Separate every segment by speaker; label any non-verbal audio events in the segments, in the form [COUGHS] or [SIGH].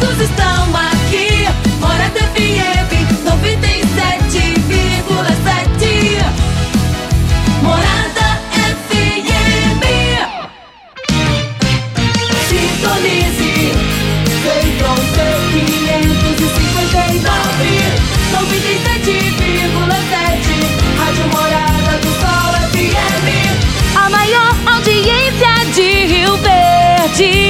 Speaker 1: clientes estão aqui. Morada FM 97,7. Morada FM. Sintonize. Feitron 559. 97,7. Rádio Morada do Sol FM. A maior audiência de Rio Verde.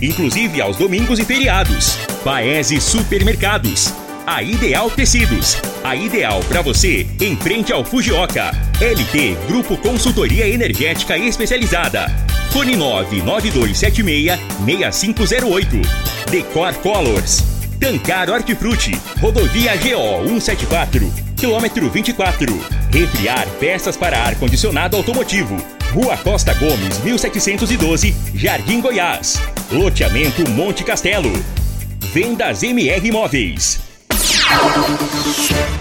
Speaker 2: Inclusive aos domingos e feriados. Paese Supermercados. A Ideal Tecidos. A ideal para você em frente ao Fujioka. LT Grupo Consultoria Energética Especializada. Fone 99276-6508. Decor Colors. Tancar Hortifruti. Rodovia GO 174. Quilômetro 24. Refriar peças para ar-condicionado automotivo. Rua Costa Gomes, 1712, Jardim Goiás. Loteamento Monte Castelo. Vendas MR Imóveis.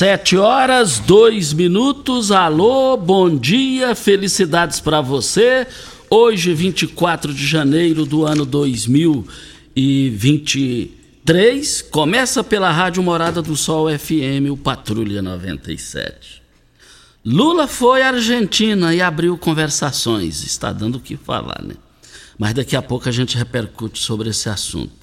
Speaker 3: Sete horas, dois minutos. Alô, bom dia, felicidades para você. Hoje, 24 de janeiro do ano 2023, começa pela Rádio Morada do Sol FM, o Patrulha 97. Lula foi à Argentina e abriu conversações. Está dando o que falar, né? Mas daqui a pouco a gente repercute sobre esse assunto.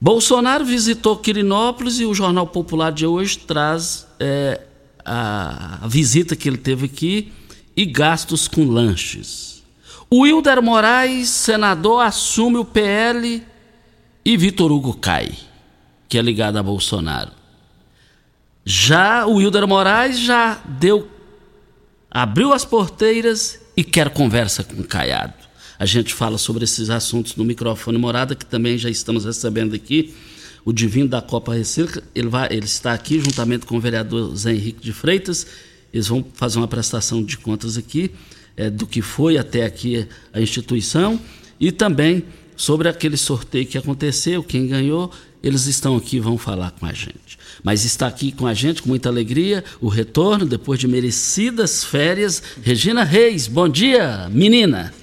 Speaker 3: Bolsonaro visitou Quirinópolis e o Jornal Popular de hoje traz é, a, a, visita que ele teve aqui e gastos com lanches. O Wilder Moraes, senador, assume o PL e Vitor Hugo cai, que é ligado a Bolsonaro. Já o Wilder Moraes já deu, abriu as porteiras e quer conversa com o Caiado. A gente fala sobre esses assuntos no microfone Morada, que também já estamos recebendo aqui. O Divino da Copa Recicla, ele, vai, ele está aqui juntamente com o vereador Zé Henrique de Freitas. Eles vão fazer uma prestação de contas aqui é, do que foi até aqui a instituição e também sobre aquele sorteio que aconteceu, quem ganhou. Eles estão aqui vão falar com a gente. Mas está aqui com a gente com muita alegria o retorno depois de merecidas férias. Regina Reis, bom dia, menina.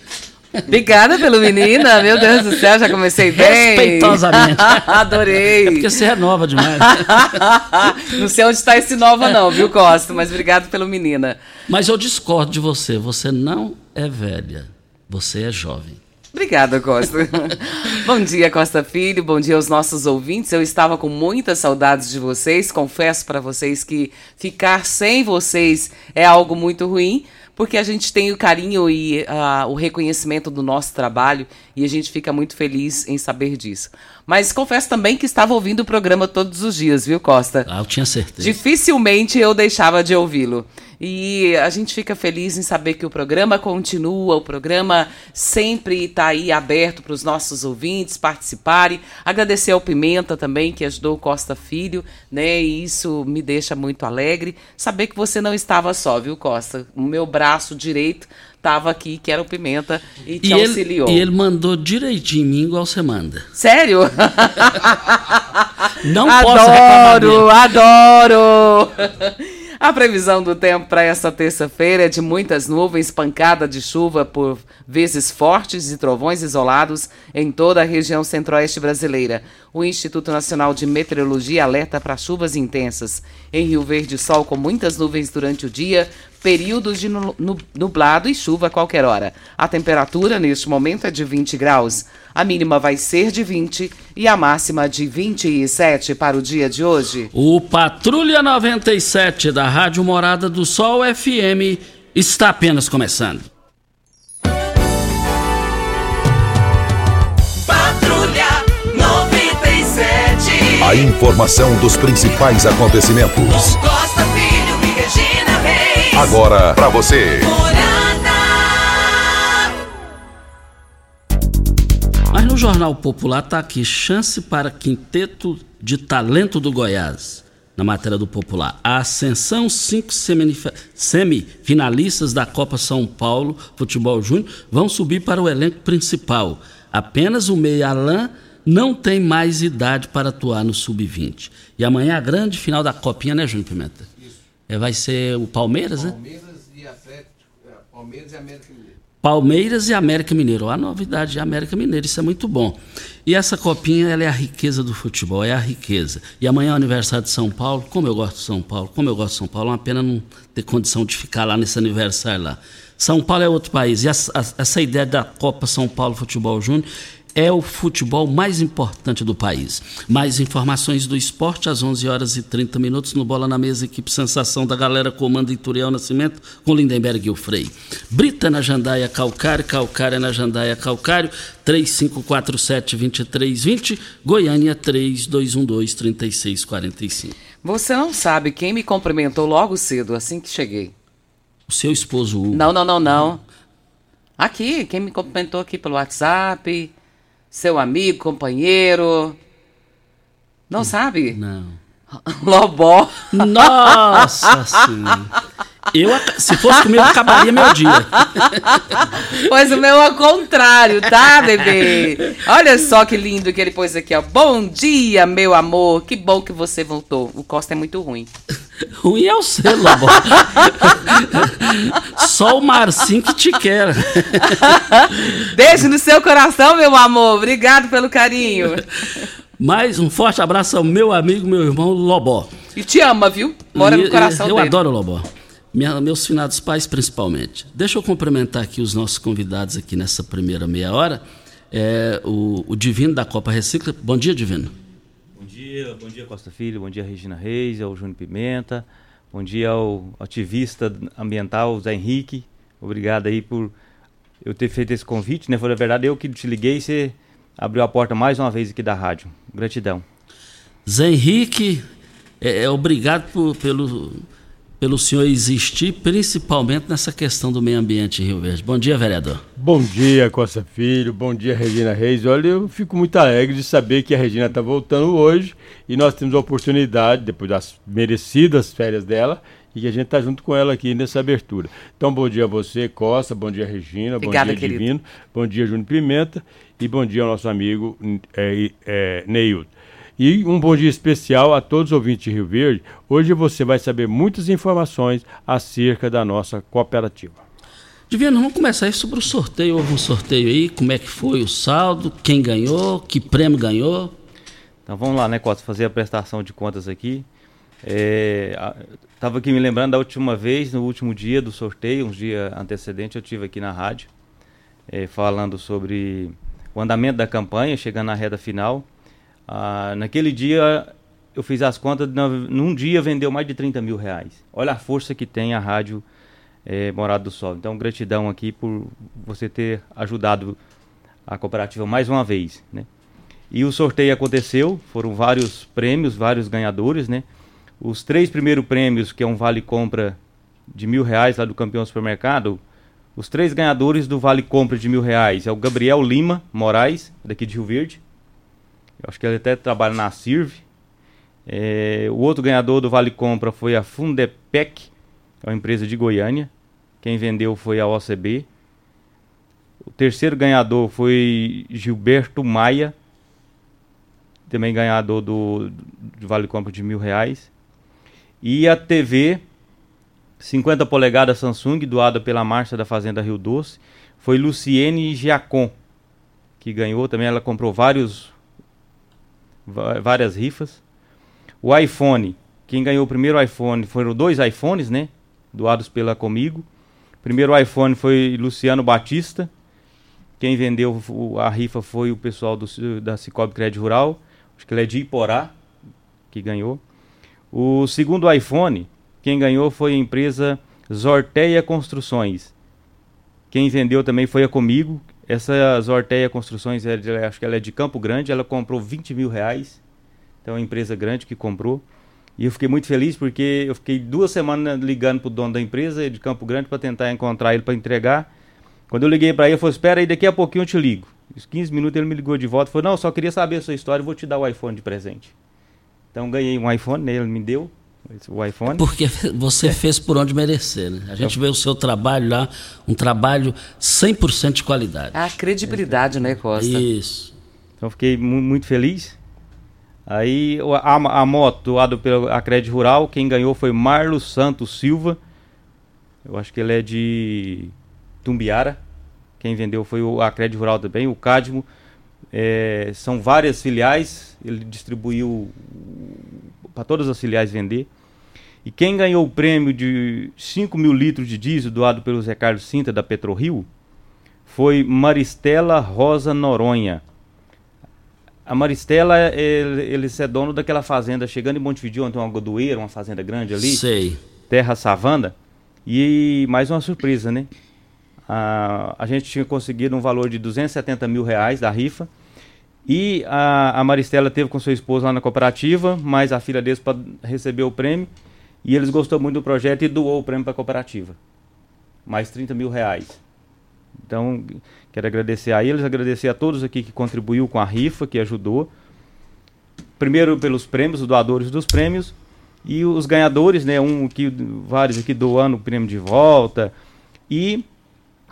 Speaker 4: Obrigada pelo menina, meu Deus do céu, já comecei bem.
Speaker 3: Respeitosamente. [LAUGHS]
Speaker 4: Adorei.
Speaker 3: É porque você é nova demais. [LAUGHS]
Speaker 4: não sei onde está esse nova não, viu, Costa? Mas obrigado pelo menina.
Speaker 3: Mas eu discordo de você, você não é velha, você é jovem.
Speaker 4: Obrigada, Costa. [LAUGHS] bom dia, Costa Filho. Bom dia aos nossos ouvintes. Eu estava com muitas saudades de vocês. Confesso para vocês que ficar sem vocês é algo muito ruim, porque a gente tem o carinho e uh, o reconhecimento do nosso trabalho e a gente fica muito feliz em saber disso. Mas confesso também que estava ouvindo o programa todos os dias, viu, Costa?
Speaker 3: Ah, eu tinha certeza.
Speaker 4: Dificilmente eu deixava de ouvi-lo. E a gente fica feliz em saber que o programa continua, o programa sempre está aí aberto para os nossos ouvintes participarem. Agradecer ao Pimenta também, que ajudou o Costa Filho, né? E isso me deixa muito alegre. Saber que você não estava só, viu, Costa? O meu braço direito estava aqui, que era o Pimenta, e te
Speaker 3: e
Speaker 4: auxiliou.
Speaker 3: Ele, e ele mandou direitinho em mim, igual você manda.
Speaker 4: Sério? [LAUGHS]
Speaker 3: Não.
Speaker 4: Adoro, adoro! A previsão do tempo para essa terça-feira é de muitas nuvens, pancada de chuva por vezes fortes e trovões isolados em toda a região centro-oeste brasileira. O Instituto Nacional de Meteorologia alerta para chuvas intensas. Em Rio Verde, sol com muitas nuvens durante o dia, períodos de nu- nu- nublado e chuva a qualquer hora. A temperatura neste momento é de 20 graus. A mínima vai ser de 20 e a máxima de 27 para o dia de hoje.
Speaker 3: O Patrulha 97 da Rádio Morada do Sol FM está apenas começando.
Speaker 5: Patrulha 97.
Speaker 6: A informação dos principais acontecimentos.
Speaker 5: Costa Filho e Regina.
Speaker 6: Agora pra você.
Speaker 3: Mas no Jornal Popular está aqui: chance para quinteto de talento do Goiás. Na matéria do Popular. A Ascensão, cinco semifinalistas da Copa São Paulo Futebol Júnior vão subir para o elenco principal. Apenas o meia Alain não tem mais idade para atuar no Sub-20. E amanhã a grande final da Copinha, né, Júnior Pimenta? É, vai ser o Palmeiras, né?
Speaker 7: Palmeiras e Atlético. é, Palmeiras e América Mineiro.
Speaker 3: Palmeiras e América Mineiro. A novidade é América Mineiro, isso é muito bom. E essa copinha, ela é a riqueza do futebol, é a riqueza. E amanhã é o aniversário de São Paulo. Como eu gosto de São Paulo, como eu gosto de São Paulo, é uma pena não ter condição de ficar lá nesse aniversário lá. São Paulo é outro país. E essa, essa ideia da Copa São Paulo Futebol Júnior é o futebol mais importante do país. Mais informações do esporte às 11 horas e 30 minutos no Bola na Mesa, equipe Sensação da Galera, comando Ituriel Nascimento, com Lindenberg e o Frei. Brita na Jandaia Calcário, Calcária na Jandaia Calcário, 3547-2320, Goiânia 3212-3645.
Speaker 4: Você não sabe quem me cumprimentou logo cedo, assim que cheguei.
Speaker 3: O seu esposo Hugo.
Speaker 4: Não, não, não, não. Aqui, quem me cumprimentou aqui pelo WhatsApp, seu amigo, companheiro. Não sabe?
Speaker 3: Não. [LAUGHS]
Speaker 4: Lobó.
Speaker 3: Nossa Senhora. Eu, se fosse comigo, acabaria meu dia.
Speaker 4: Pois o meu é o contrário, tá, bebê? Olha só que lindo que ele pôs aqui, ó. Bom dia, meu amor. Que bom que você voltou. O Costa é muito ruim. [LAUGHS]
Speaker 3: Ruim é o seu, Lobo. [LAUGHS] Só o Marcinho que te quer. [LAUGHS]
Speaker 4: Beijo no seu coração, meu amor. Obrigado pelo carinho.
Speaker 3: Mais um forte abraço ao meu amigo, meu irmão Lobó.
Speaker 4: E te ama, viu? Mora
Speaker 3: E-
Speaker 4: no coração
Speaker 3: Eu
Speaker 4: dele.
Speaker 3: adoro o Lobó. Minha- meus finados pais, principalmente. Deixa eu cumprimentar aqui os nossos convidados aqui nessa primeira meia hora. É, o, o Divino da Copa Recicla. Bom dia, Divino.
Speaker 8: Dia, bom dia Costa Filho, bom dia Regina Reis, ao Júnior Pimenta, bom dia ao ativista ambiental Zé Henrique. Obrigado aí por eu ter feito esse convite, né? Foi na verdade eu que te liguei e você abriu a porta mais uma vez aqui da rádio. Gratidão.
Speaker 3: Zé Henrique, é, é obrigado por- pelo, pelo senhor existir, principalmente nessa questão do meio ambiente em Rio Verde. Bom dia, vereador.
Speaker 9: Bom dia, Costa Filho. Bom dia, Regina Reis. Olha, eu fico muito alegre de saber que a Regina está voltando hoje e nós temos a oportunidade, depois das merecidas férias dela, e que a gente está junto com ela aqui nessa abertura. Então, bom dia a você, Costa. Bom dia, Regina.
Speaker 4: Obrigada,
Speaker 9: bom dia,
Speaker 4: querido.
Speaker 9: Divino. Bom dia, Júnior Pimenta. E bom dia ao nosso amigo é, é, Neilton. E um bom dia especial a todos os ouvintes de Rio Verde. Hoje você vai saber muitas informações acerca da nossa cooperativa.
Speaker 3: Divino, vamos começar aí sobre o sorteio. Houve um sorteio aí, como é que foi o saldo, quem ganhou, que prêmio ganhou.
Speaker 8: Então vamos lá, né, Costa, fazer a prestação de contas aqui. É, a- tava aqui me lembrando da última vez, no último dia do sorteio, uns dias antecedentes, eu tive aqui na rádio, é, falando sobre o andamento da campanha, chegando na reta final. Ah, naquele dia, eu fiz as contas, num dia vendeu mais de 30 mil reais. Olha a força que tem a rádio é, Morado do Sol. Então, gratidão aqui por você ter ajudado a cooperativa mais uma vez, né? E o sorteio aconteceu, foram vários prêmios, vários ganhadores, né? Os três primeiros prêmios, que é um vale compra de mil reais lá do campeão supermercado, os três ganhadores do vale compra de mil reais é o Gabriel Lima Moraes, daqui de Rio Verde. Eu acho que ele até trabalha na Sirve. É, o outro ganhador do vale compra foi a Fundepec, é uma empresa de Goiânia. Quem vendeu foi a OCB. O terceiro ganhador foi Gilberto Maia, também ganhador do, do Vale Compra de mil reais. E a TV 50 polegadas Samsung, doada pela Marcha da Fazenda Rio Doce, foi Luciene Giacon, que ganhou também. Ela comprou vários várias rifas. O iPhone, quem ganhou o primeiro iPhone foram dois iPhones, né? Doados pela Comigo. Primeiro iPhone foi Luciano Batista. Quem vendeu a rifa foi o pessoal do, da Cicobi Crédito Rural. Acho que ele é de Iporá, que ganhou. O segundo iPhone, quem ganhou foi a empresa Zorteia Construções. Quem vendeu também foi a Comigo. Essa Zorteia Construções, acho que ela é de Campo Grande, ela comprou 20 mil reais. Então é uma empresa grande que comprou. E eu fiquei muito feliz porque eu fiquei duas semanas ligando pro dono da empresa de Campo Grande para tentar encontrar ele para entregar. Quando eu liguei para ele, ele falou: Espera aí, daqui a pouquinho eu te ligo. Uns 15 minutos ele me ligou de volta e falou: Não, eu só queria saber a sua história, eu vou te dar o iPhone de presente. Então ganhei um iPhone, né, ele me deu o iPhone.
Speaker 3: Porque [LAUGHS] você fez por onde merecer, né? A gente vê o seu trabalho lá, um trabalho 100% de qualidade.
Speaker 4: A credibilidade, né, Costa?
Speaker 3: Isso.
Speaker 8: Então fiquei mu- muito feliz. Aí a, a moto doada pela Crédito Rural, quem ganhou foi Marlos Santos Silva. Eu acho que ele é de Tumbiara. Quem vendeu foi o a Crédito Rural também, o Cadmo. É, são várias filiais, ele distribuiu para todas as filiais vender. E quem ganhou o prêmio de 5 mil litros de diesel doado pelo Zé Carlos Sinta da PetroRio foi Maristela Rosa Noronha. A Maristela, ele, ele é dono daquela fazenda, chegando em Montevideo, onde tem uma godoeira, uma fazenda grande ali.
Speaker 3: Sei.
Speaker 8: Terra Savana. E mais uma surpresa, né? A, a gente tinha conseguido um valor de 270 mil reais da rifa. E a, a Maristela teve com sua esposa lá na cooperativa, mas a filha deles para receber o prêmio. E eles gostou muito do projeto e doou o prêmio para a cooperativa. Mais 30 mil reais. Então, quero agradecer a eles, agradecer a todos aqui que contribuiu com a rifa, que ajudou. Primeiro pelos prêmios, os doadores dos prêmios. E os ganhadores, né? Um que vários aqui doando o prêmio de volta. E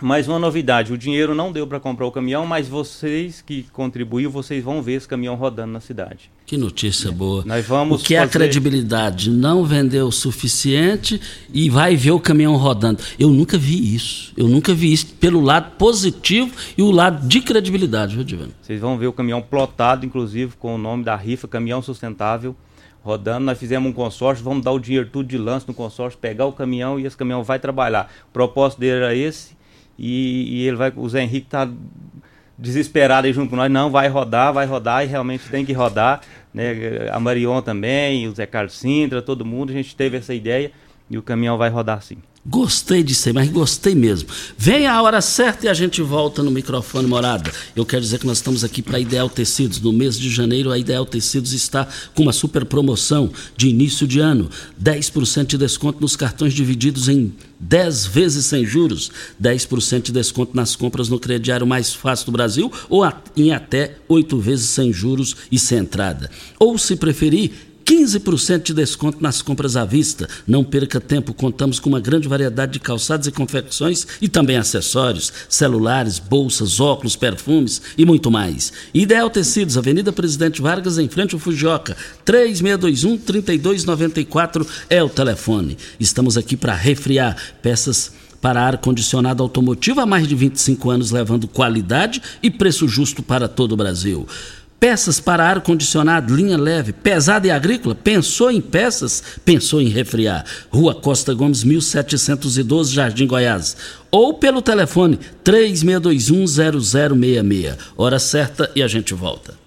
Speaker 8: mais uma novidade, o dinheiro não deu para comprar o caminhão, mas vocês que contribuíram, vocês vão ver esse caminhão rodando na cidade.
Speaker 3: Que notícia boa.
Speaker 8: Nós vamos
Speaker 3: o que é a
Speaker 8: fazer-
Speaker 3: credibilidade? Não vendeu o suficiente e vai ver o caminhão rodando. Eu nunca vi isso. Eu nunca vi isso pelo lado positivo e o lado de credibilidade, viu, Divano?
Speaker 8: Vocês vão ver o caminhão plotado, inclusive, com o nome da rifa, Caminhão Sustentável, rodando. Nós fizemos um consórcio, vamos dar o dinheiro tudo de lance no consórcio, pegar o caminhão e esse caminhão vai trabalhar. O propósito dele era esse e, e ele vai, o Zé Henrique tá desesperado aí junto com nós, não, vai rodar, vai rodar e realmente tem que rodar. Né? A Marion também, o Zé Carlos Sintra, todo mundo, a gente teve essa ideia e o caminhão vai rodar sim.
Speaker 3: Gostei de ser, mas gostei mesmo. Vem a hora certa e a gente volta no microfone morada. Eu quero dizer que nós estamos aqui para Ideal Tecidos. No mês de janeiro, a Ideal Tecidos está com uma super promoção de início de ano: 10% de desconto nos cartões divididos em 10 vezes sem juros, 10% de desconto nas compras no crediário mais fácil do Brasil ou em até 8 vezes sem juros e sem entrada. Ou, se preferir, 15% de desconto nas compras à vista. Não perca tempo, contamos com uma grande variedade de calçados e confecções e também acessórios, celulares, bolsas, óculos, perfumes e muito mais. Ideal Tecidos, Avenida Presidente Vargas, em frente ao Fujioka. 3621-3294 é o telefone. Estamos aqui para refriar peças para ar-condicionado automotivo há mais de 25 anos, levando qualidade e preço justo para todo o Brasil. Peças para ar-condicionado, linha leve, pesada e agrícola. Pensou em peças? Pensou em refriar. Rua Costa Gomes, 1712, Jardim Goiás. Ou pelo telefone 36210066. Hora certa e a gente volta.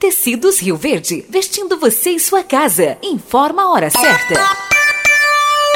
Speaker 10: Tecidos Rio Verde, vestindo você e sua casa. Informa a hora certa.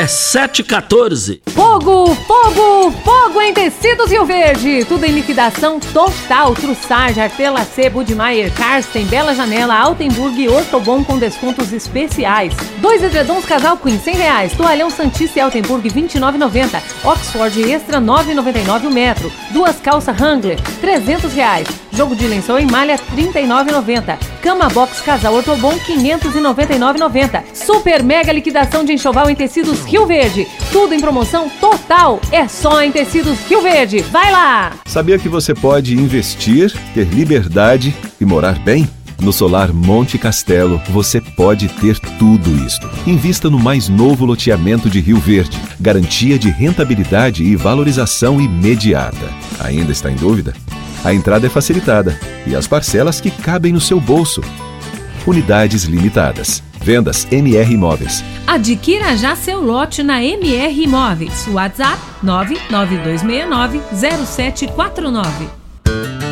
Speaker 3: É 7h14.
Speaker 11: Fogo, fogo, fogo em tecidos Rio Verde. Tudo em liquidação total. Trussage, Artela C, Budmeier, Karsten, Bela Janela, Altenburg e Ortobon com descontos especiais. Dois edredons casal Queen, 100 reais. Toalhão Santista e Altenburg, 29,90. Oxford Extra, 9,99 o metro. Duas calças Wrangler, 300 reais. Jogo de lençol em malha, 39,90. Cama Box Casal Ortobon, 599,90. Super mega liquidação de enxoval em tecidos Rio Verde. Tudo em promoção total. É só em tecidos Rio Verde. Vai lá!
Speaker 12: Sabia que você pode investir, ter liberdade e morar bem? No Solar Monte Castelo, você pode ter tudo isto. Invista no mais novo loteamento de Rio Verde. Garantia de rentabilidade e valorização imediata. Ainda está em dúvida? A entrada é facilitada e as parcelas que cabem no seu bolso. Unidades limitadas. Vendas MR Imóveis.
Speaker 11: Adquira já seu lote na MR Imóveis. WhatsApp 992690749.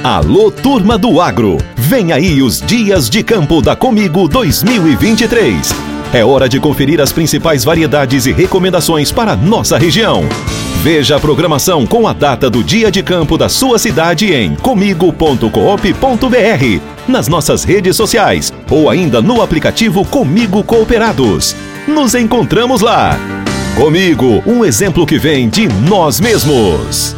Speaker 12: Alô, turma do agro! Vem aí os Dias de Campo da Comigo 2023. É hora de conferir as principais variedades e recomendações para nossa região. Veja a programação com a data do dia de campo da sua cidade em comigo.coop.br, nas nossas redes sociais ou ainda no aplicativo Comigo Cooperados. Nos encontramos lá. Comigo, um exemplo que vem de nós mesmos.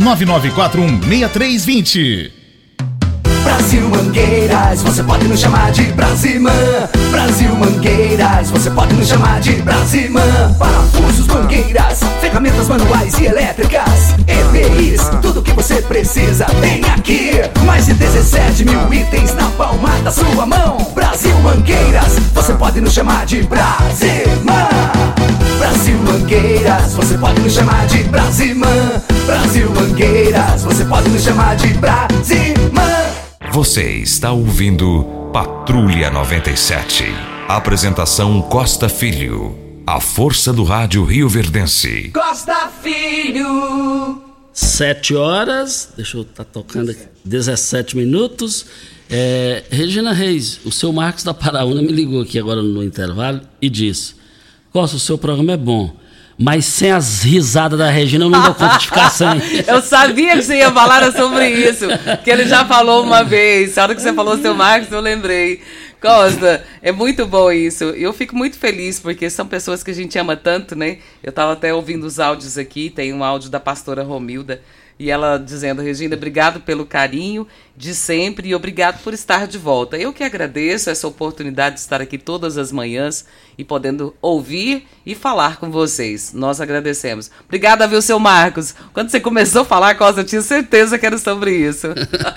Speaker 13: 99416320.
Speaker 5: Brasil Mangueiras, você pode nos chamar de Brasimã. Brasil Mangueiras, você pode nos chamar de Brasimã. Parafusos, mangueiras, ferramentas manuais e elétricas, EPIs, tudo que você precisa tem aqui. Mais de 17 mil itens na palma da sua mão. Brasil Mangueiras, você pode nos chamar de Brasimã. Brasil Mangueiras, você pode nos chamar de Brasimã. Brasil Mangueiras, você pode nos chamar de Brasimã.
Speaker 14: Você está ouvindo Patrulha 97. Apresentação Costa Filho. A força do rádio Rio Verdense.
Speaker 5: Costa Filho.
Speaker 3: 7 horas, deixa eu estar tá tocando aqui, 17 minutos. É, Regina Reis, o seu Marcos da Paraúna me ligou aqui agora no intervalo e disse: Costa, o seu programa é bom mas sem as risadas da Regina eu não dou conta de ficar sem. [LAUGHS]
Speaker 4: eu sabia que você ia falar sobre isso, que ele já falou uma vez. A hora que você falou seu Marcos, eu lembrei. Costa, é muito bom isso. Eu fico muito feliz porque são pessoas que a gente ama tanto, né? Eu estava até ouvindo os áudios aqui, tem um áudio da pastora Romilda e ela dizendo, Regina, obrigado pelo carinho de sempre e obrigado por estar de volta. Eu que agradeço essa oportunidade de estar aqui todas as manhãs e podendo ouvir e falar com vocês. Nós agradecemos. Obrigada, viu, seu Marcos? Quando você começou a falar, Costa, eu tinha certeza que era sobre isso.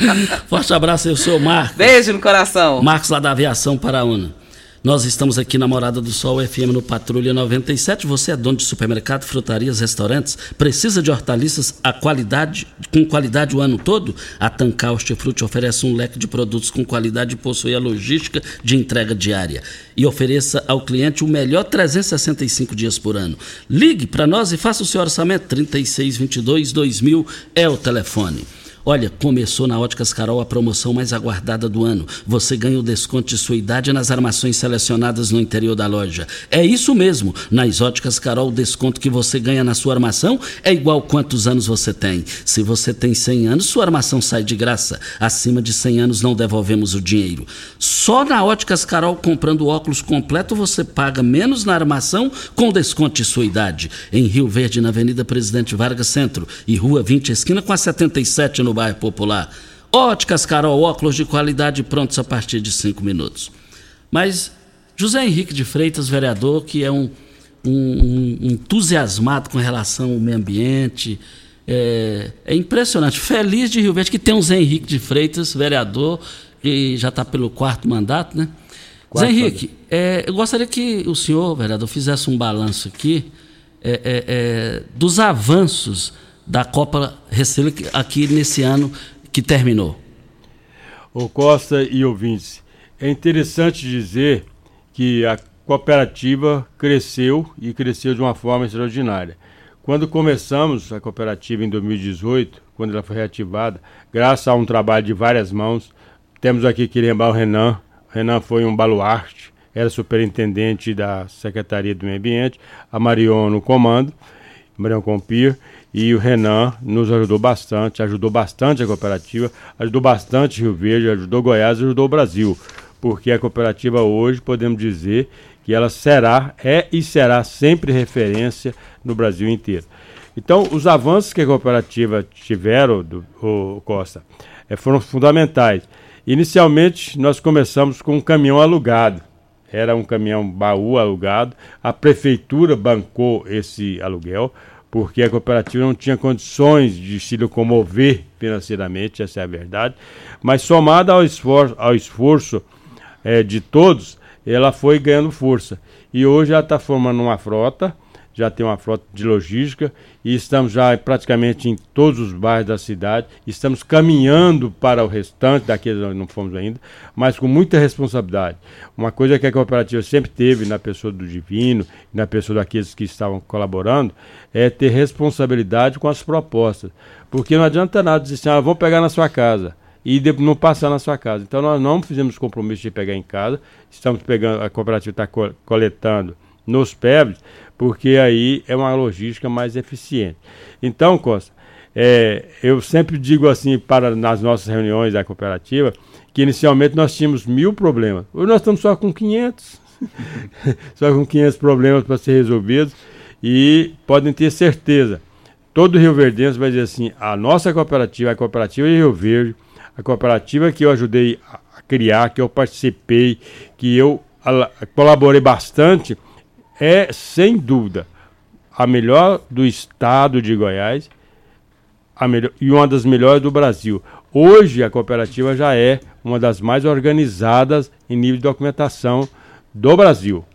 Speaker 4: [LAUGHS]
Speaker 3: Forte abraço, eu sou o Marcos.
Speaker 4: Beijo no coração.
Speaker 3: Marcos lá da Aviação Paraúna. Nós estamos aqui na Morada do Sol FM no Patrulha 97. Você é dono de supermercado, frutarias, restaurantes? Precisa de hortaliças a qualidade, com qualidade o ano todo? A Tancar Hortifruti oferece um leque de produtos com qualidade e possui a logística de entrega diária. E ofereça ao cliente o melhor 365 dias por ano. Ligue para nós e faça o seu orçamento. 3622 2000 é o telefone. Olha, começou na Óticas Carol a promoção mais aguardada do ano. Você ganha o desconto de sua idade nas armações selecionadas no interior da loja. É isso mesmo. Nas Óticas Carol, o desconto que você ganha na sua armação é igual quantos anos você tem. Se você tem 100 anos, sua armação sai de graça. Acima de 100 anos não devolvemos o dinheiro. Só na Óticas Carol, comprando óculos completo, você paga menos na armação com desconto de sua idade. Em Rio Verde, na Avenida Presidente Vargas Centro e Rua 20, esquina com a 77 no no bairro Popular. Óticas Carol, óculos de qualidade prontos a partir de cinco minutos. Mas José Henrique de Freitas, vereador, que é um, um, um entusiasmado com relação ao meio ambiente, é, é, impressionante. Feliz de Rio Verde que tem um Zé Henrique de Freitas, vereador, que já está pelo quarto mandato, né? Quarto Zé Henrique, é, eu gostaria que o senhor, vereador, fizesse um balanço aqui é, é, é dos avanços da Copa Receita aqui nesse ano que terminou.
Speaker 9: O Costa e ouvintes, é interessante dizer que a cooperativa cresceu e cresceu de uma forma extraordinária. Quando começamos a cooperativa em 2018, quando ela foi reativada, graças a um trabalho de várias mãos, temos aqui que lembrar o Renan. O Renan foi um baluarte, era superintendente da Secretaria do Meio Ambiente, a Marion no comando, Marion Compir, e o Renan nos ajudou bastante, ajudou bastante a cooperativa, ajudou bastante Rio Verde, ajudou Goiás, ajudou o Brasil, porque a cooperativa hoje podemos dizer que ela será, é e será sempre referência no Brasil inteiro. Então, os avanços que a cooperativa tiveram, do, o Costa, é, foram fundamentais. Inicialmente, nós começamos com um caminhão alugado. Era um caminhão baú alugado. A prefeitura bancou esse aluguel, porque a cooperativa não tinha condições de se locomover financeiramente, essa é a verdade. Mas somada ao esforço, ao esforço é, de todos, ela foi ganhando força. E hoje ela está formando uma frota já tem uma frota de logística e estamos já praticamente em todos os bairros da cidade. Estamos caminhando para o restante, daqueles onde não fomos ainda, mas com muita responsabilidade. Uma coisa que a cooperativa sempre teve na pessoa do Divino, na pessoa daqueles que estavam colaborando, é ter responsabilidade com as propostas. Porque não adianta nada dizer assim, ah, vamos pegar na sua casa e não passar na sua casa. Então nós não fizemos compromisso de pegar em casa, estamos pegando, a cooperativa está coletando nos PEBs, porque aí é uma logística mais eficiente. Então, Costa, é, eu sempre digo assim para nas nossas reuniões da cooperativa que inicialmente nós tínhamos mil problemas. Hoje nós estamos só com 500. [LAUGHS] só com 500 problemas para ser resolvidos. E podem ter certeza, todo Rio Verdense vai dizer assim: a nossa cooperativa, a cooperativa de Rio Verde, a cooperativa que eu ajudei a criar, que eu participei, que eu colaborei bastante é, sem dúvida, a melhor do estado de Goiás melhor, e uma das melhores do Brasil. Hoje a cooperativa já é uma das mais organizadas em nível de documentação do Brasil.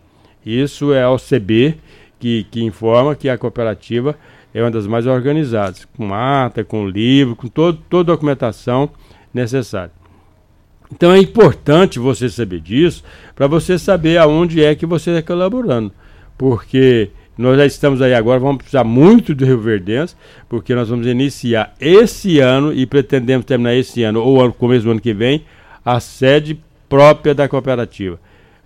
Speaker 9: Isso é a OCB que, que informa que a cooperativa é uma das mais organizadas, com ata, com livro, com todo, toda a documentação necessária. Então é importante você saber disso para você saber aonde é que você está colaborando porque nós já estamos aí agora, vamos precisar muito do Rio Verdense, porque nós vamos iniciar esse ano e pretendemos terminar esse ano ou começo do ano que vem a sede própria da cooperativa.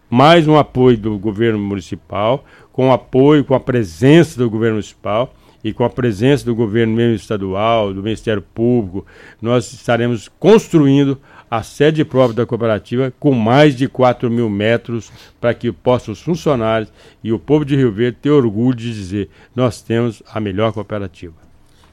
Speaker 9: Mais um apoio do governo municipal, com apoio, com a presença do governo municipal e com a presença do governo mesmo estadual, do Ministério Público, nós estaremos construindo a sede própria da cooperativa com mais de 4 mil metros para que possam os funcionários e o povo de Rio Verde ter orgulho de dizer nós temos a melhor cooperativa.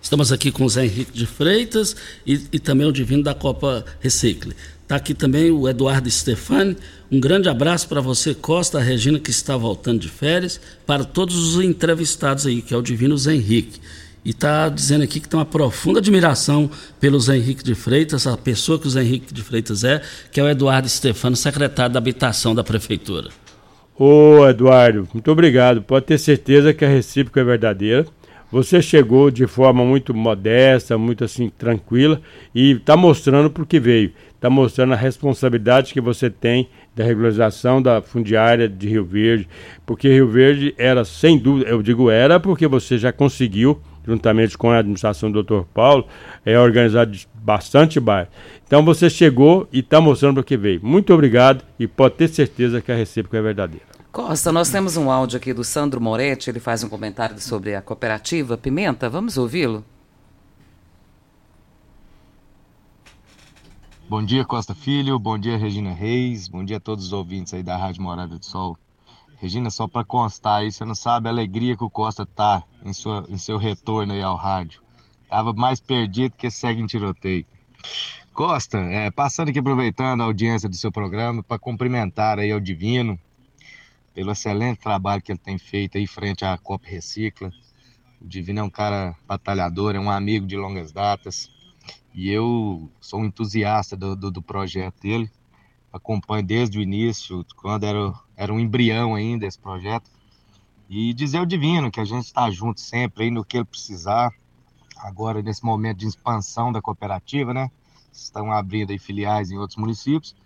Speaker 3: Estamos aqui com o Zé Henrique de Freitas e, e também o Divino da Copa Recicle. Está aqui também o Eduardo Stefani. Um grande abraço para você, Costa, a Regina, que está voltando de férias, para todos os entrevistados aí, que é o Divino Zé Henrique e está dizendo aqui que tem uma profunda admiração pelo Zé Henrique de Freitas, a pessoa que o Zé Henrique de Freitas é, que é o Eduardo Stefano, secretário da Habitação da Prefeitura.
Speaker 9: Ô Eduardo, muito obrigado. Pode ter certeza que a recíproca é verdadeira. Você chegou de forma muito modesta, muito assim tranquila e está mostrando por que veio. Está mostrando a responsabilidade que você tem da regularização da fundiária de Rio Verde, porque Rio Verde era sem dúvida, eu digo era porque você já conseguiu juntamente com a administração do Dr. Paulo, é organizado bastante bairros. Então você chegou e está mostrando para que veio. Muito obrigado e pode ter certeza que a recíproca é verdadeira.
Speaker 4: Costa, nós temos um áudio aqui do Sandro Moretti, ele faz um comentário sobre a cooperativa Pimenta. Vamos ouvi-lo?
Speaker 15: Bom dia, Costa Filho. Bom dia, Regina Reis. Bom dia a todos os ouvintes aí da Rádio Morada do Sol. Regina, só para constar aí, você não sabe a alegria que o Costa tá em, sua, em seu retorno aí ao rádio. Tava mais perdido que segue em tiroteio. Costa, é, passando aqui aproveitando a audiência do seu programa para cumprimentar aí ao Divino pelo excelente trabalho que ele tem feito aí frente à Copa Recicla. O Divino é um cara batalhador, é um amigo de longas datas e eu sou um entusiasta do, do, do projeto dele acompanho desde o início, quando era, era um embrião ainda esse projeto. E dizer ao Divino que a gente está junto sempre aí no que ele precisar. Agora, nesse momento de expansão da cooperativa, né? Estão abrindo aí filiais em outros municípios.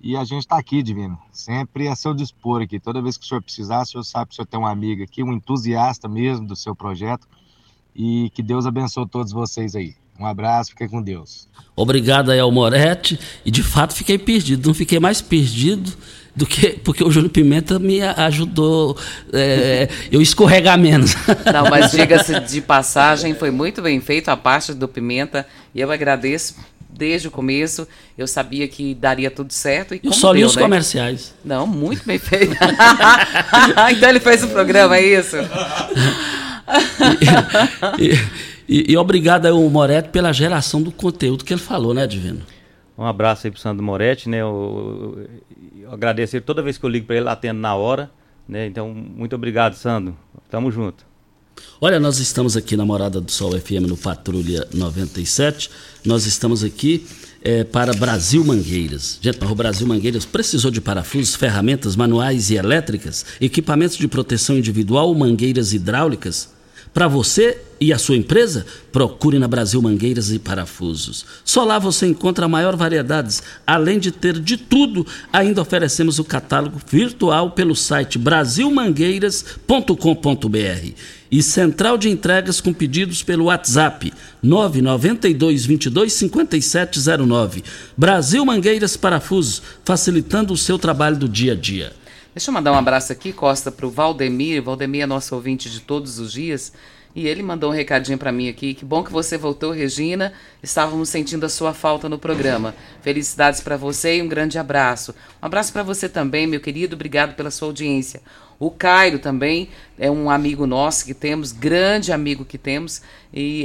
Speaker 15: E a gente está aqui, Divino, sempre a seu dispor aqui. Toda vez que o senhor precisar, o senhor sabe que o senhor tem um amigo aqui, um entusiasta mesmo do seu projeto. E que Deus abençoe todos vocês aí. Um abraço, fiquem com Deus.
Speaker 3: Obrigado aí ao Moretti. E de fato fiquei perdido. Não fiquei mais perdido do que porque o Júnior Pimenta me ajudou é, eu escorregar menos. [LAUGHS]
Speaker 4: Não, mas diga-se [LAUGHS] de passagem, foi muito bem feito a parte do Pimenta. E eu agradeço desde o começo. Eu sabia que daria tudo certo. E
Speaker 3: eu só li os né? comerciais.
Speaker 4: Não, muito bem feito. [LAUGHS] então ele fez o programa, é isso?
Speaker 3: e, e, e, obrigado ao Moretti pela geração do conteúdo que ele falou, né, Divino?
Speaker 8: Um abraço aí pro Sandro Moretti, né? Eu, eu, eu agradeço ele toda vez que eu ligo para ele, atendo na hora, né? Então, muito obrigado, Sandro. Tamo junto.
Speaker 3: Olha, nós estamos aqui na Morada do Sol FM no Patrulha 97. Nós estamos aqui é, para Brasil Mangueiras. Gente, para o Brasil Mangueiras precisou de parafusos, ferramentas manuais e elétricas, equipamentos de proteção individual, mangueiras hidráulicas. Para você e a sua empresa, procure na Brasil Mangueiras e Parafusos. Só lá você encontra a maior variedade. Além de ter de tudo, ainda oferecemos o catálogo virtual pelo site brasilmangueiras.com.br e central de entregas com pedidos pelo WhatsApp 992 22 5709. Brasil Mangueiras Parafusos, facilitando o seu trabalho do dia a dia.
Speaker 4: Deixa eu mandar um abraço aqui, Costa, para o Valdemir. Valdemir é nosso ouvinte de todos os dias. E ele mandou um recadinho para mim aqui. Que bom que você voltou, Regina. Estávamos sentindo a sua falta no programa. Felicidades para você e um grande abraço. Um abraço para você também, meu querido. Obrigado pela sua audiência. O Cairo também é um amigo nosso que temos, grande amigo que temos. E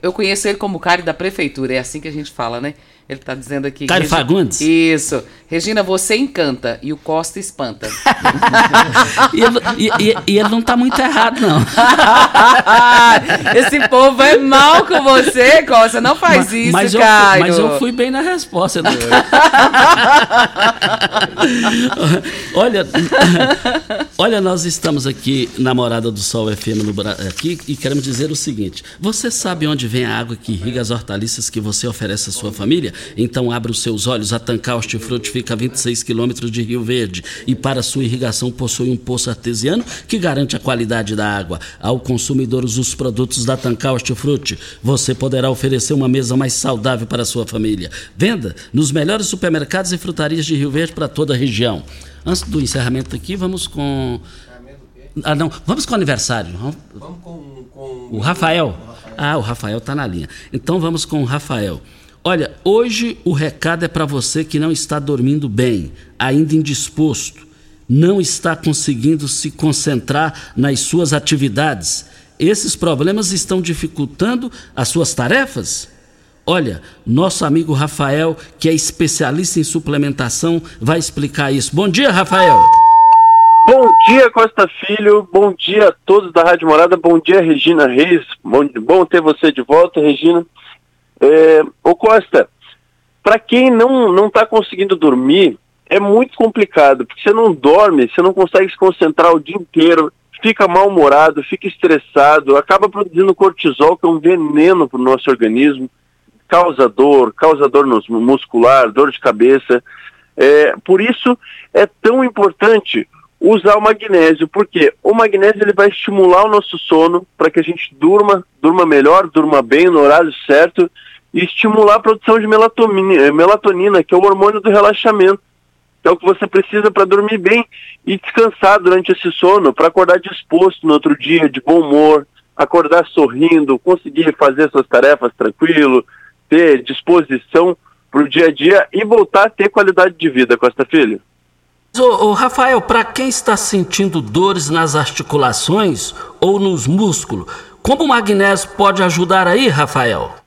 Speaker 4: eu conheço ele como Cairo da prefeitura, é assim que a gente fala, né? Ele está dizendo aqui.
Speaker 3: Caio
Speaker 4: Regi...
Speaker 3: Fagundes?
Speaker 4: Isso. Regina, você encanta e o Costa espanta. [LAUGHS]
Speaker 3: e, ele, e, e, ele não está muito errado, não. [LAUGHS]
Speaker 4: Esse povo é mal com você, Costa. Não faz
Speaker 3: mas,
Speaker 4: isso,
Speaker 3: mas
Speaker 4: Caio.
Speaker 3: Eu, mas eu fui bem na resposta. Né? [LAUGHS] olha, olha, nós estamos aqui na Morada do Sol FM no, aqui e queremos dizer o seguinte: você sabe onde vem a água que irriga as hortaliças que você oferece à sua família? Então abra os seus olhos. A Tancar Hortifruti fica a 26 quilômetros de Rio Verde e para sua irrigação possui um poço artesiano que garante a qualidade da água. Ao consumidor os produtos da Tancar Hortifruti, você poderá oferecer uma mesa mais saudável para a sua família. Venda nos melhores supermercados e frutarias de Rio Verde para toda a região. Antes do encerramento aqui, vamos com. Ah, não, vamos com o aniversário. Vamos,
Speaker 7: com, com,
Speaker 3: o Rafael. Ah, o Rafael está na linha. Então vamos com o Rafael. Olha, hoje o recado é para você que não está dormindo bem, ainda indisposto, não está conseguindo se concentrar nas suas atividades. Esses problemas estão dificultando as suas tarefas? Olha, nosso amigo Rafael, que é especialista em suplementação, vai explicar isso. Bom dia, Rafael.
Speaker 16: Bom dia, Costa Filho. Bom dia a todos da Rádio Morada. Bom dia, Regina Reis. Bom, bom ter você de volta, Regina. É, ô Costa, para quem não não está conseguindo dormir, é muito complicado, porque você não dorme, você não consegue se concentrar o dia inteiro, fica mal-humorado, fica estressado, acaba produzindo cortisol, que é um veneno para o nosso organismo, causa dor, causa dor muscular, dor de cabeça. É, por isso é tão importante usar o magnésio, porque o magnésio ele vai estimular o nosso sono para que a gente durma, durma melhor, durma bem no horário certo e estimular a produção de melatonina, eh, melatonina, que é o hormônio do relaxamento, que é o que você precisa para dormir bem e descansar durante esse sono, para acordar disposto no outro dia, de bom humor, acordar sorrindo, conseguir fazer suas tarefas tranquilo, ter disposição para o dia a dia e voltar a ter qualidade de vida, Costa Filho.
Speaker 3: Ô, ô Rafael, para quem está sentindo dores nas articulações ou nos músculos, como o magnésio pode ajudar aí, Rafael?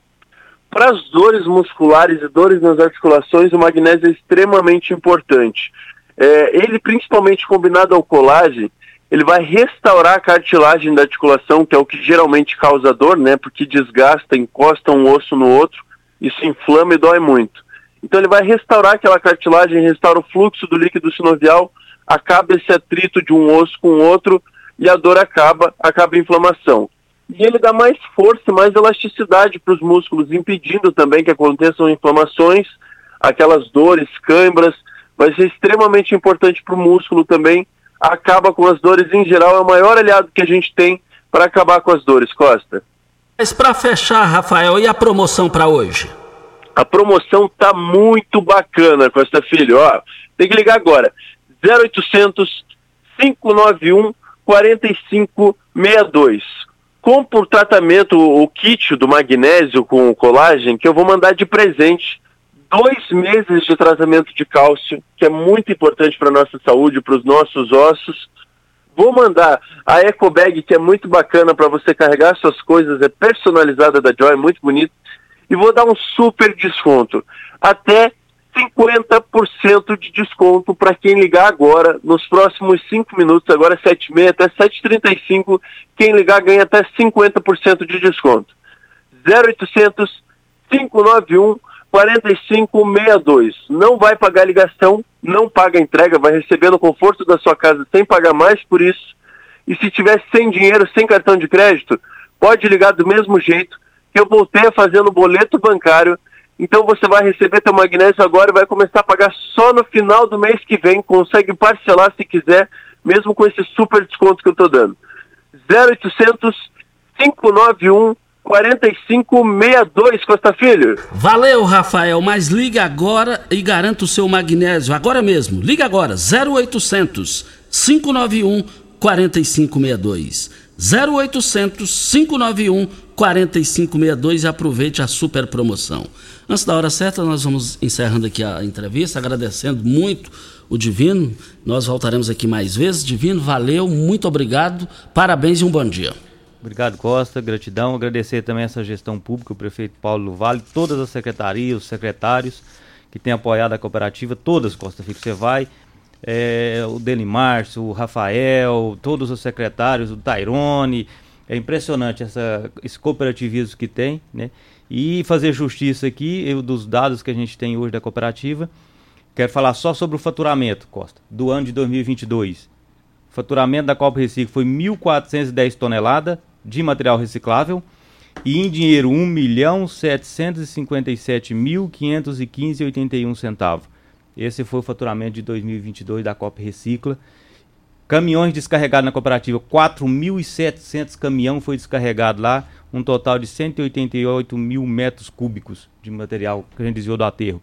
Speaker 16: Para as dores musculares e dores nas articulações, o magnésio é extremamente importante. É, ele, principalmente combinado ao colágeno, ele vai restaurar a cartilagem da articulação, que é o que geralmente causa dor, né? Porque desgasta, encosta um osso no outro, isso inflama e dói muito. Então ele vai restaurar aquela cartilagem, restaura o fluxo do líquido sinovial, acaba esse atrito de um osso com o outro e a dor acaba, acaba a inflamação e ele dá mais força, mais elasticidade para os músculos, impedindo também que aconteçam inflamações, aquelas dores, câimbras. Vai ser extremamente importante para o músculo também. Acaba com as dores em geral, é o maior aliado que a gente tem para acabar com as dores, Costa.
Speaker 3: Mas para fechar, Rafael, e a promoção para hoje?
Speaker 16: A promoção tá muito bacana, Costa Filho. Ó, tem que ligar agora. 0800 591 4562 compra o tratamento, o kit do magnésio com colágeno, que eu vou mandar de presente dois meses de tratamento de cálcio, que é muito importante para a nossa saúde, para os nossos ossos. Vou mandar a Eco Bag, que é muito bacana para você carregar suas coisas, é personalizada da Joy, muito bonito. E vou dar um super desconto, até 50% de desconto para quem ligar agora, nos próximos 5 minutos, agora é 7h30 até 7h35, quem ligar ganha até 50% de desconto. 0800 591 4562. Não vai pagar ligação, não paga entrega, vai receber no conforto da sua casa sem pagar mais por isso. E se tiver sem dinheiro, sem cartão de crédito, pode ligar do mesmo jeito que eu voltei a fazer no boleto bancário. Então você vai receber teu magnésio agora e vai começar a pagar só no final do mês que vem. Consegue parcelar se quiser, mesmo com esse super desconto que eu estou dando. 0800 591 4562, Costa Filho.
Speaker 3: Valeu, Rafael, mas liga agora e garanta o seu magnésio. Agora mesmo. Liga agora, 0800 591 4562. 0800 591 4562 e aproveite a super promoção. Antes da hora certa, nós vamos encerrando aqui a entrevista, agradecendo muito o Divino. Nós voltaremos aqui mais vezes. Divino, valeu, muito obrigado, parabéns e um bom dia.
Speaker 8: Obrigado, Costa. Gratidão. Agradecer também essa gestão pública, o prefeito Paulo Vale, todas as secretarias, os secretários que têm apoiado a cooperativa, todas, Costa Fico, você vai. É, o Deli Márcio, o Rafael, todos os secretários, o Tairone. É impressionante essa, esse cooperativismo que tem, né? E fazer justiça aqui, eu, dos dados que a gente tem hoje da cooperativa, quero falar só sobre o faturamento, Costa, do ano de 2022. O faturamento da Copa Reciclo foi 1.410 toneladas, de material reciclável e em dinheiro R$ 1.757.515,81 centavos. Esse foi o faturamento de 2022 da Copa Recicla. Caminhões descarregados na cooperativa, 4.700 caminhão foi descarregado lá, um total de 188 mil metros cúbicos de material que a gente desviou do aterro.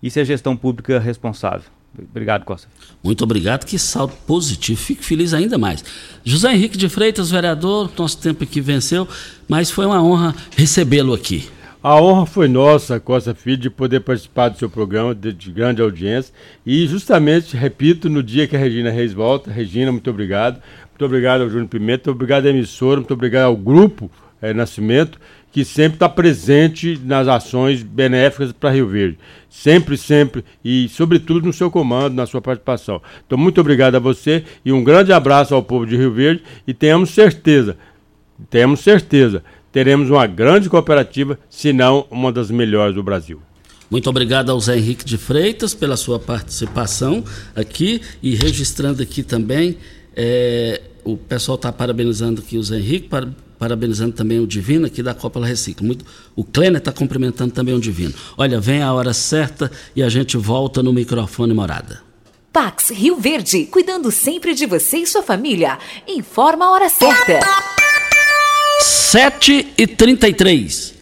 Speaker 8: Isso é gestão pública responsável. Obrigado, Costa.
Speaker 3: Muito obrigado, que salto positivo. Fico feliz ainda mais. José Henrique de Freitas, vereador, nosso tempo aqui venceu, mas foi uma honra recebê-lo aqui.
Speaker 9: A honra foi nossa, Costa Filho, de poder participar do seu programa de, de, grande audiência. E justamente, repito, no dia que a Regina Reis volta, Regina, muito obrigado. Muito obrigado ao Júnior Pimenta, muito obrigado à emissora, muito obrigado ao grupo é, Nascimento, que sempre está presente nas ações benéficas para Rio Verde. Sempre, sempre e, sobretudo, no seu comando, na sua participação. Então, muito obrigado a você e um grande abraço ao povo de Rio Verde e tenhamos certeza, temos certeza, teremos uma grande cooperativa, se não uma das melhores do Brasil.
Speaker 3: Muito obrigado ao Zé Henrique de Freitas pela sua participação aqui e registrando aqui também. É, o pessoal está parabenizando aqui o Zé Henrique, para, parabenizando também o Divino aqui da Copa Recicla. Muito, o Kleiner está cumprimentando também o Divino. Olha, vem a hora certa e a gente volta no microfone morada.
Speaker 10: Pax Rio Verde, cuidando sempre de você e sua família. Informa a hora certa.
Speaker 3: 7 e 33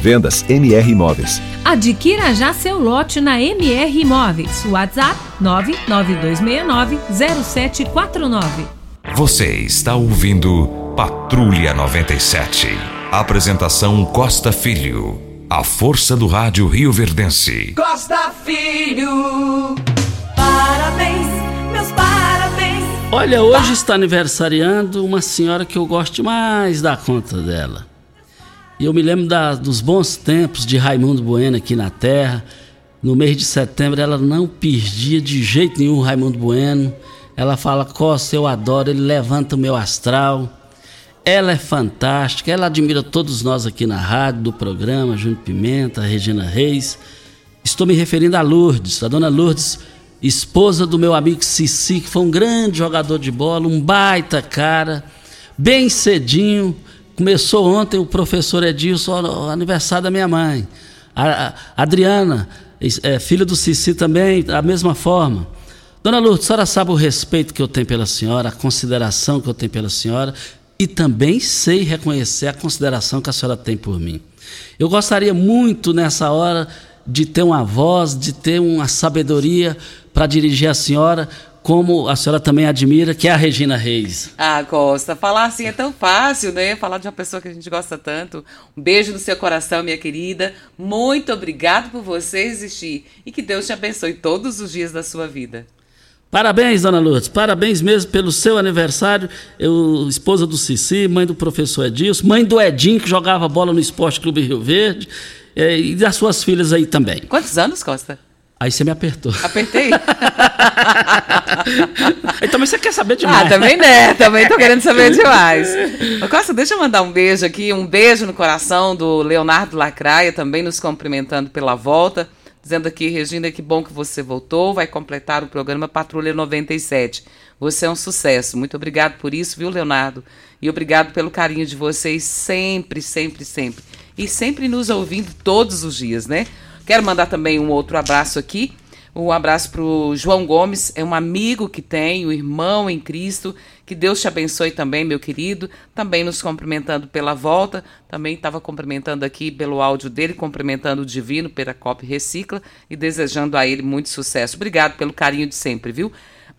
Speaker 12: Vendas MR Imóveis.
Speaker 11: Adquira já seu lote na MR Imóveis. WhatsApp 992690749.
Speaker 14: Você está ouvindo Patrulha 97. Apresentação Costa Filho. A força do rádio Rio Verdense.
Speaker 1: Costa Filho. Parabéns, meus parabéns.
Speaker 3: Olha, hoje está aniversariando uma senhora que eu gosto demais da conta dela. E eu me lembro da- dos bons tempos de Raimundo Bueno aqui na Terra. No mês de setembro ela não perdia de jeito nenhum o Raimundo Bueno. Ela fala, Costa, eu adoro, ele levanta o meu astral. Ela é fantástica, ela admira todos nós aqui na rádio, do programa, Júnior Pimenta, Regina Reis. Estou me referindo a Lourdes, a dona Lourdes, esposa do meu amigo Cici, que foi um grande jogador de bola, um baita cara, bem cedinho. Começou ontem o professor Edilson, aniversário da minha mãe. A, a- Adriana, é, filha do Cici também, da mesma forma. Dona Lourdes, a senhora sabe o respeito que eu tenho pela senhora, a consideração que eu tenho pela senhora e também sei reconhecer a consideração que a senhora tem por mim. Eu gostaria muito nessa hora de ter uma voz, de ter uma sabedoria para dirigir a senhora, como a senhora também admira, que é a Regina Reis.
Speaker 4: Ah, Costa, falar assim é tão fácil, né? Falar de uma pessoa que a gente gosta tanto. Um beijo no seu coração, minha querida. Muito obrigado por você existir e que Deus te abençoe todos os dias da sua vida.
Speaker 3: Parabéns, dona Lourdes, parabéns mesmo pelo seu aniversário. Eu, esposa do Cici, mãe do professor Edilson, mãe do Edinho, que jogava bola no Esporte Clube Rio Verde, eh, e das suas filhas aí também.
Speaker 4: Quantos anos, Costa?
Speaker 3: Aí você me apertou.
Speaker 4: Apertei? [LAUGHS]
Speaker 3: Também você quer saber demais.
Speaker 4: Ah, também né? Também tô querendo saber [LAUGHS] demais. Ô, Costa, deixa eu mandar um beijo aqui, um beijo no coração do Leonardo Lacraia, também nos cumprimentando pela volta. Dizendo aqui, Regina, que bom que você voltou, vai completar o programa Patrulha 97. Você é um sucesso. Muito obrigado por isso, viu, Leonardo? E obrigado pelo carinho de vocês sempre, sempre, sempre. E sempre nos ouvindo todos os dias, né? Quero mandar também um outro abraço aqui. Um abraço para o João Gomes, é um amigo que tem, um irmão em Cristo. Que Deus te abençoe também, meu querido. Também nos cumprimentando pela volta. Também estava cumprimentando aqui pelo áudio dele, cumprimentando o Divino pela COP Recicla e desejando a ele muito sucesso. Obrigado pelo carinho de sempre, viu?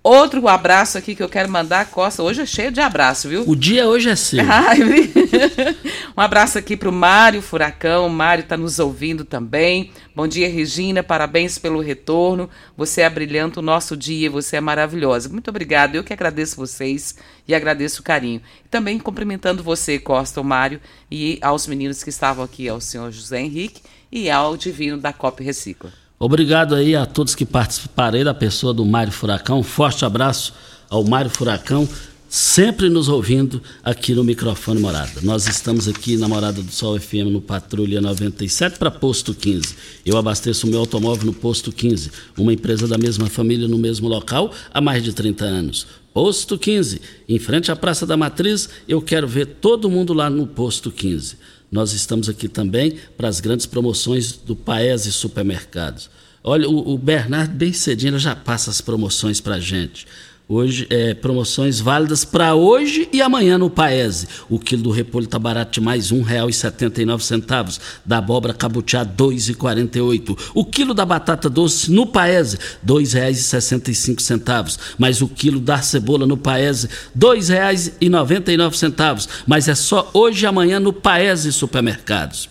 Speaker 4: Outro abraço aqui que eu quero mandar, Costa. Hoje é cheio de abraço, viu?
Speaker 3: O dia hoje é seu. [LAUGHS] [LAUGHS]
Speaker 4: Um abraço aqui para o Mário Furacão. O Mário está nos ouvindo também. Bom dia, Regina. Parabéns pelo retorno. Você é brilhante o nosso dia. Você é maravilhosa. Muito obrigada. Eu que agradeço vocês e agradeço o carinho. Também cumprimentando você, Costa, o Mário, e aos meninos que estavam aqui, ao senhor José Henrique e ao Divino da COP Recicla.
Speaker 3: Obrigado aí a todos que participaram aí da pessoa do Mário Furacão. Um forte abraço ao Mário Furacão, sempre nos ouvindo aqui no microfone Morada. Nós estamos aqui na Morada do Sol FM no Patrulha 97 para Posto 15. Eu abasteço o meu automóvel no Posto 15, uma empresa da mesma família no mesmo local há mais de 30 anos. Posto 15, em frente à Praça da Matriz, eu quero ver todo mundo lá no Posto 15. Nós estamos aqui também para as grandes promoções do Paese Supermercados. Olha, o, o Bernardo bem cedinho já passa as promoções para a gente. Hoje, é, promoções válidas para hoje e amanhã no Paese. O quilo do repolho está barato demais, R$ 1,79. Da abóbora cabutiá, R$ 2,48. O quilo da batata doce no Paese, R$ 2,65. Mas o quilo da cebola no Paese, R$ 2,99. Mas é só hoje e amanhã no Paese Supermercados.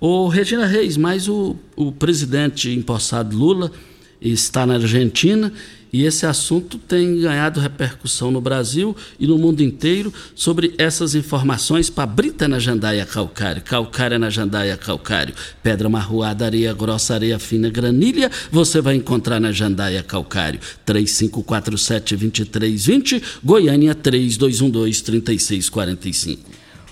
Speaker 3: Ô, Regina Reis, mas o, o presidente empossado Lula está na Argentina e esse assunto tem ganhado repercussão no Brasil e no mundo inteiro sobre essas informações para Brita na Jandaia Calcário, Calcária na Jandaia Calcário, Pedra Marroada, Areia Grossa, Areia Fina, Granilha, você vai encontrar na Jandaia Calcário. 3547-2320, Goiânia 3212-3645.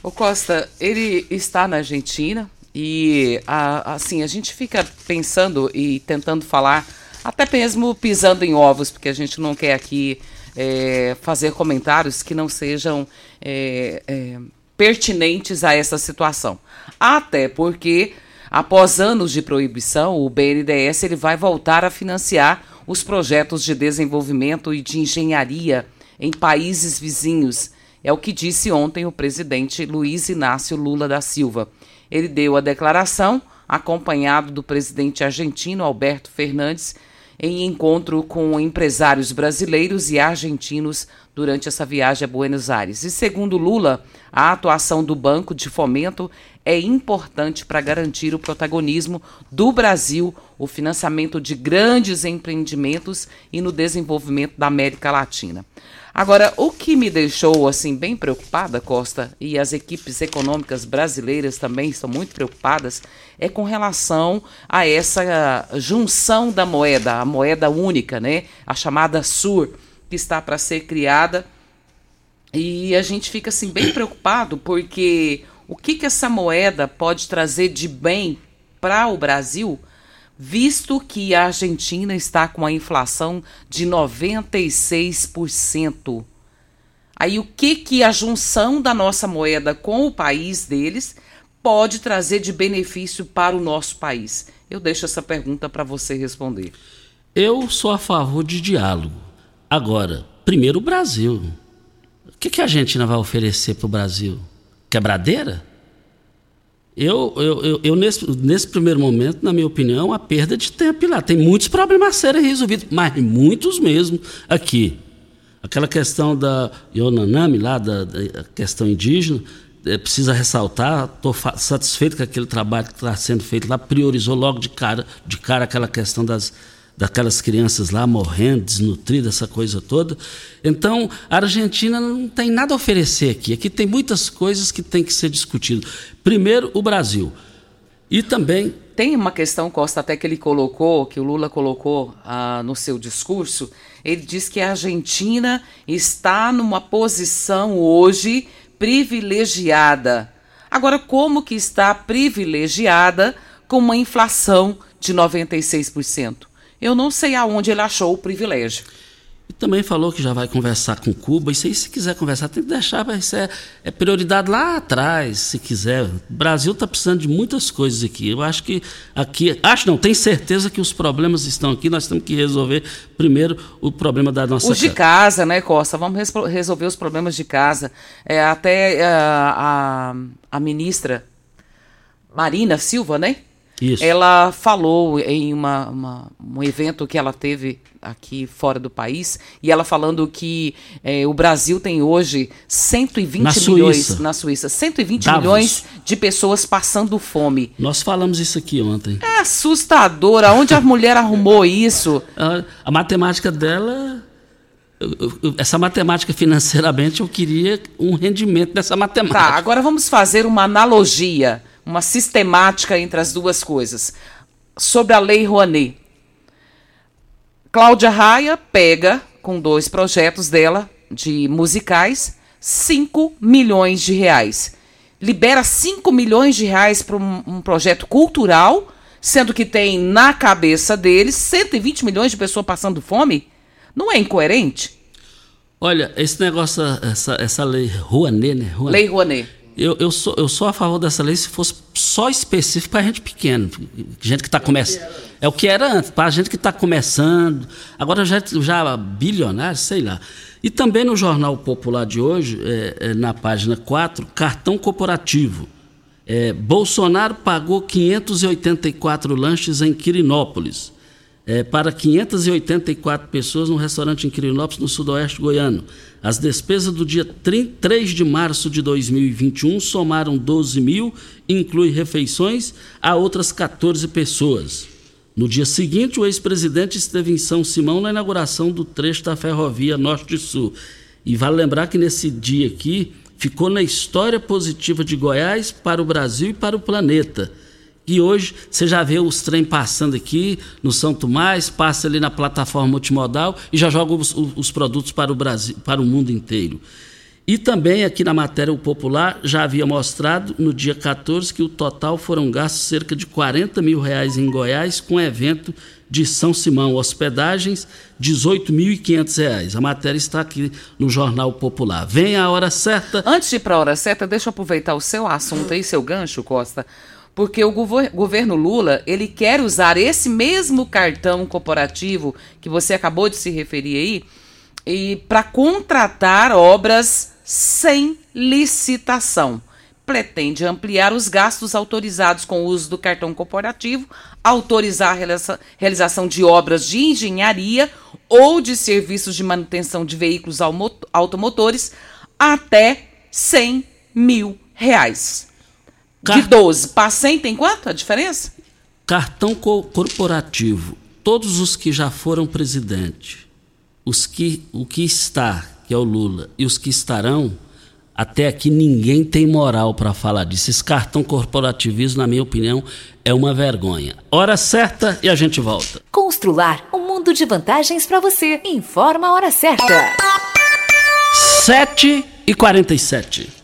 Speaker 4: Ô Costa, ele está na Argentina e assim, a gente fica pensando e tentando falar, até mesmo pisando em ovos, porque a gente não quer aqui é, fazer comentários que não sejam é, é, pertinentes a essa situação. Até porque, após anos de proibição, o BNDES ele vai voltar a financiar os projetos de desenvolvimento e de engenharia em países vizinhos. É o que disse ontem o presidente Luiz Inácio Lula da Silva. Ele deu a declaração, acompanhado do presidente argentino Alberto Fernandes, em encontro com empresários brasileiros e argentinos durante essa viagem a Buenos Aires. E segundo Lula, a atuação do Banco de Fomento é importante para garantir o protagonismo do Brasil, o financiamento de grandes empreendimentos e no desenvolvimento da América Latina. Agora, o que me deixou assim bem preocupada, Costa, e as equipes econômicas brasileiras também estão muito preocupadas, é com relação a essa junção da moeda, a moeda única, né? A chamada SUR, que está para ser criada. E a gente fica assim bem preocupado porque o que que essa moeda pode trazer de bem para o Brasil? Visto que a Argentina está com a inflação de 96%. Aí o que que a junção da nossa moeda com o país deles pode trazer de benefício para o nosso país? Eu deixo essa pergunta para você responder.
Speaker 3: Eu sou a favor de diálogo. Agora, primeiro o Brasil. O que, que a Argentina vai oferecer para o Brasil? Quebradeira? Eu, eu, eu, eu nesse, nesse primeiro momento, na minha opinião, a perda de tempo lá. Tem muitos problemas serem resolvidos, mas muitos mesmo aqui. Aquela questão da Yonanami, lá, da, da questão indígena, é, precisa ressaltar, estou satisfeito com aquele trabalho que está sendo feito lá, priorizou logo de cara, de cara aquela questão das, daquelas crianças lá morrendo, desnutridas, essa coisa toda. Então, a Argentina não tem nada a oferecer aqui. Aqui tem muitas coisas que tem que ser discutido. Primeiro, o Brasil. E também.
Speaker 4: Tem uma questão, Costa, até que ele colocou, que o Lula colocou ah, no seu discurso. Ele diz que a Argentina está numa posição hoje privilegiada. Agora, como que está privilegiada com uma inflação de 96%? Eu não sei aonde ele achou o privilégio.
Speaker 3: E também falou que já vai conversar com Cuba. Isso aí, se quiser conversar, tem que deixar. Isso é, é prioridade lá atrás, se quiser. O Brasil está precisando de muitas coisas aqui. Eu acho que aqui. Acho não, tenho certeza que os problemas estão aqui. Nós temos que resolver primeiro o problema da nossa
Speaker 4: Os de casa, né, Costa? Vamos res- resolver os problemas de casa. É, até é, a, a ministra Marina Silva, né?
Speaker 3: Isso.
Speaker 4: Ela falou em uma, uma- um evento que ela teve aqui fora do país, e ela falando que eh, o Brasil tem hoje 120
Speaker 3: Na
Speaker 4: milhões
Speaker 3: Suíça.
Speaker 4: na Suíça, 120
Speaker 3: Davos.
Speaker 4: milhões de pessoas passando fome.
Speaker 3: Nós falamos isso aqui ontem.
Speaker 4: É assustador. Aonde a mulher arrumou isso?
Speaker 3: A, a matemática dela. Essa matemática financeiramente, eu queria um rendimento dessa matemática.
Speaker 4: Tá, agora vamos fazer uma analogia, uma sistemática entre as duas coisas. Sobre a Lei Rouanet. Cláudia Raia pega, com dois projetos dela, de musicais, 5 milhões de reais. Libera 5 milhões de reais para um, um projeto cultural, sendo que tem na cabeça deles 120 milhões de pessoas passando fome? Não é incoerente?
Speaker 3: Olha, esse negócio, essa, essa lei Rouanet, né? Rouanet.
Speaker 4: Lei Rouanet.
Speaker 3: Eu, eu, sou, eu sou a favor dessa lei se fosse só específico para gente pequena, gente que está começando. É o que era antes, para gente que está começando. Agora já, já bilionário, sei lá. E também no Jornal Popular de hoje, é, é, na página 4, cartão corporativo. É, Bolsonaro pagou 584 lanches em Quirinópolis. É, para 584 pessoas no restaurante em Quirinópolis, no sudoeste goiano. As despesas do dia 3 de março de 2021 somaram 12 mil, inclui refeições, a outras 14 pessoas. No dia seguinte, o ex-presidente esteve em São Simão na inauguração do trecho da ferrovia Norte-Sul. E vale lembrar que nesse dia aqui ficou na história positiva de Goiás para o Brasil e para o planeta. E hoje você já vê os trem passando aqui no São Tomás, passa ali na plataforma multimodal e já joga os, os, produtos para o Brasil, para o mundo inteiro. E também aqui na matéria o Popular já havia mostrado no dia 14 que o total foram gastos cerca de 40 mil reais em Goiás com evento de São Simão, hospedagens, 18.500 reais. A matéria está aqui no Jornal Popular. Vem a hora certa.
Speaker 4: Antes de ir para a hora certa, deixa eu aproveitar o seu assunto aí, seu gancho, Costa porque o governo Lula ele quer usar esse mesmo cartão corporativo que você acabou de se referir aí e para contratar obras sem licitação. Pretende ampliar os gastos autorizados com o uso do cartão corporativo, autorizar a realização de obras de engenharia ou de serviços de manutenção de veículos automotores até 100 mil reais. De 12 para 100 tem quanto a diferença?
Speaker 3: Cartão co corporativo. Todos os que já foram presidente, os que, o que está, que é o Lula, e os que estarão, até aqui ninguém tem moral para falar disso. Esse cartão corporativismo, na minha opinião, é uma vergonha. Hora certa e a gente volta.
Speaker 10: Constrular um mundo de vantagens para você. Informa a hora certa.
Speaker 3: 7 e 47.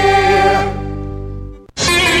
Speaker 5: Yeah.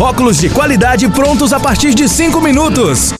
Speaker 17: Óculos de qualidade prontos a partir de 5 minutos.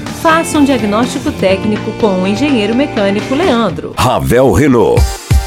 Speaker 11: Faça um diagnóstico técnico com o engenheiro mecânico Leandro.
Speaker 18: Ravel Renault.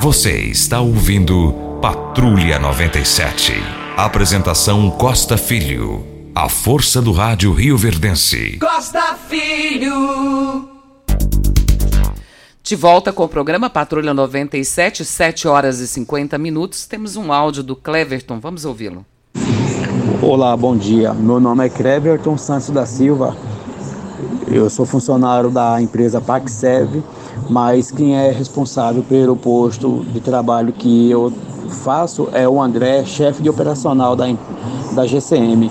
Speaker 14: Você está ouvindo Patrulha 97. Apresentação Costa Filho. A força do rádio Rio Verdense.
Speaker 1: Costa Filho.
Speaker 4: De volta com o programa Patrulha 97, 7 horas e 50 minutos. Temos um áudio do Cleverton, vamos ouvi-lo.
Speaker 19: Olá, bom dia. Meu nome é Cleverton Santos da Silva. Eu sou funcionário da empresa Paxev, mas quem é responsável pelo posto de trabalho que eu faço é o André, chefe de operacional da, da GCM.